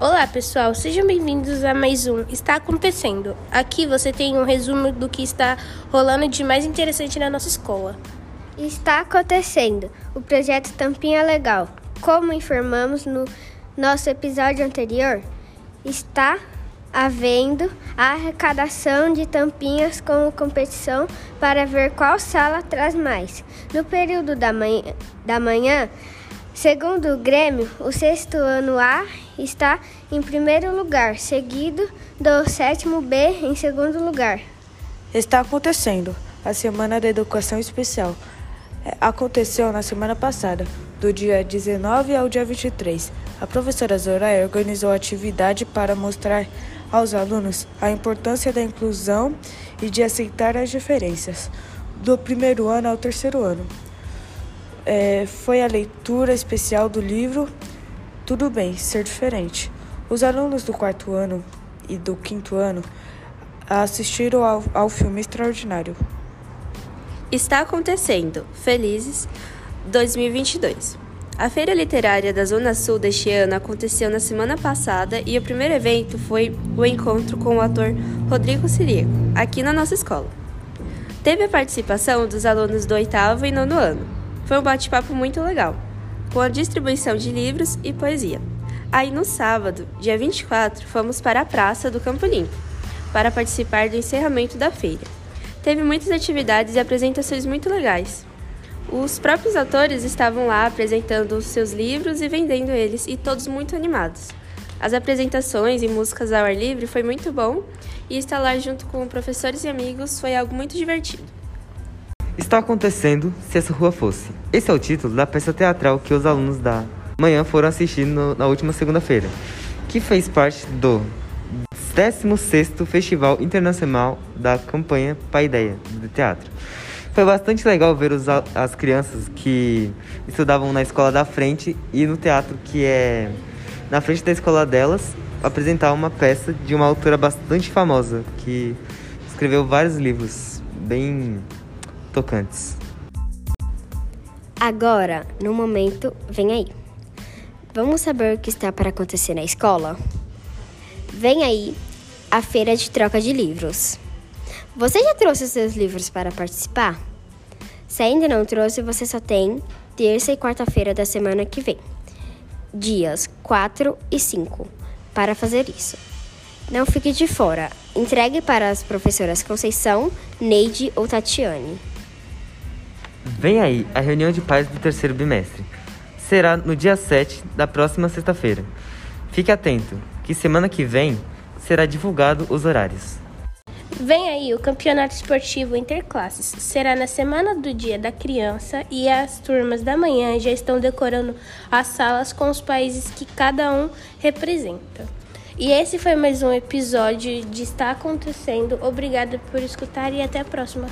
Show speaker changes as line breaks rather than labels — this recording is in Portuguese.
Olá, pessoal, sejam bem-vindos a mais um Está Acontecendo. Aqui você tem um resumo do que está rolando de mais interessante na nossa escola.
Está acontecendo o projeto Tampinha Legal. Como informamos no nosso episódio anterior, está havendo a arrecadação de tampinhas como competição para ver qual sala traz mais. No período da manhã, da manhã Segundo o Grêmio, o sexto ano A está em primeiro lugar, seguido do sétimo B em segundo lugar.
Está acontecendo a Semana da Educação Especial. É, aconteceu na semana passada, do dia 19 ao dia 23. A professora Zoraia organizou a atividade para mostrar aos alunos a importância da inclusão e de aceitar as diferenças, do primeiro ano ao terceiro ano é, foi a leitura especial do livro Tudo Bem Ser Diferente. Os alunos do quarto ano e do quinto ano assistiram ao, ao filme extraordinário.
Está acontecendo. Felizes 2022. A Feira Literária da Zona Sul deste ano aconteceu na semana passada e o primeiro evento foi o encontro com o ator Rodrigo Sirico, aqui na nossa escola. Teve a participação dos alunos do oitavo e nono ano. Foi um bate-papo muito legal, com a distribuição de livros e poesia. Aí no sábado, dia 24, fomos para a Praça do Campo Limpo para participar do encerramento da feira. Teve muitas atividades e apresentações muito legais. Os próprios atores estavam lá apresentando os seus livros e vendendo eles, e todos muito animados. As apresentações e músicas ao ar livre foi muito bom, e estar lá junto com professores e amigos foi algo muito divertido.
Está acontecendo se essa rua fosse. Esse é o título da peça teatral que os alunos da manhã foram assistir no, na última segunda-feira, que fez parte do 16º Festival Internacional da campanha Paideia de Teatro. Foi bastante legal ver os, as crianças que estudavam na escola da frente e no teatro que é na frente da escola delas apresentar uma peça de uma autora bastante famosa que escreveu vários livros bem tocantes.
Agora, no momento, vem aí. Vamos saber o que está para acontecer na escola? Vem aí a feira de troca de livros. Você já trouxe os seus livros para participar? Se ainda não trouxe, você só tem terça e quarta-feira da semana que vem, dias 4 e 5, para fazer isso. Não fique de fora. Entregue para as professoras Conceição, Neide ou Tatiane.
Vem aí a reunião de pais do terceiro bimestre. Será no dia 7 da próxima sexta-feira. Fique atento, que semana que vem será divulgado os horários.
Vem aí o campeonato esportivo interclasses. Será na semana do Dia da Criança e as turmas da manhã já estão decorando as salas com os países que cada um representa. E esse foi mais um episódio de Está Acontecendo. Obrigada por escutar e até a próxima.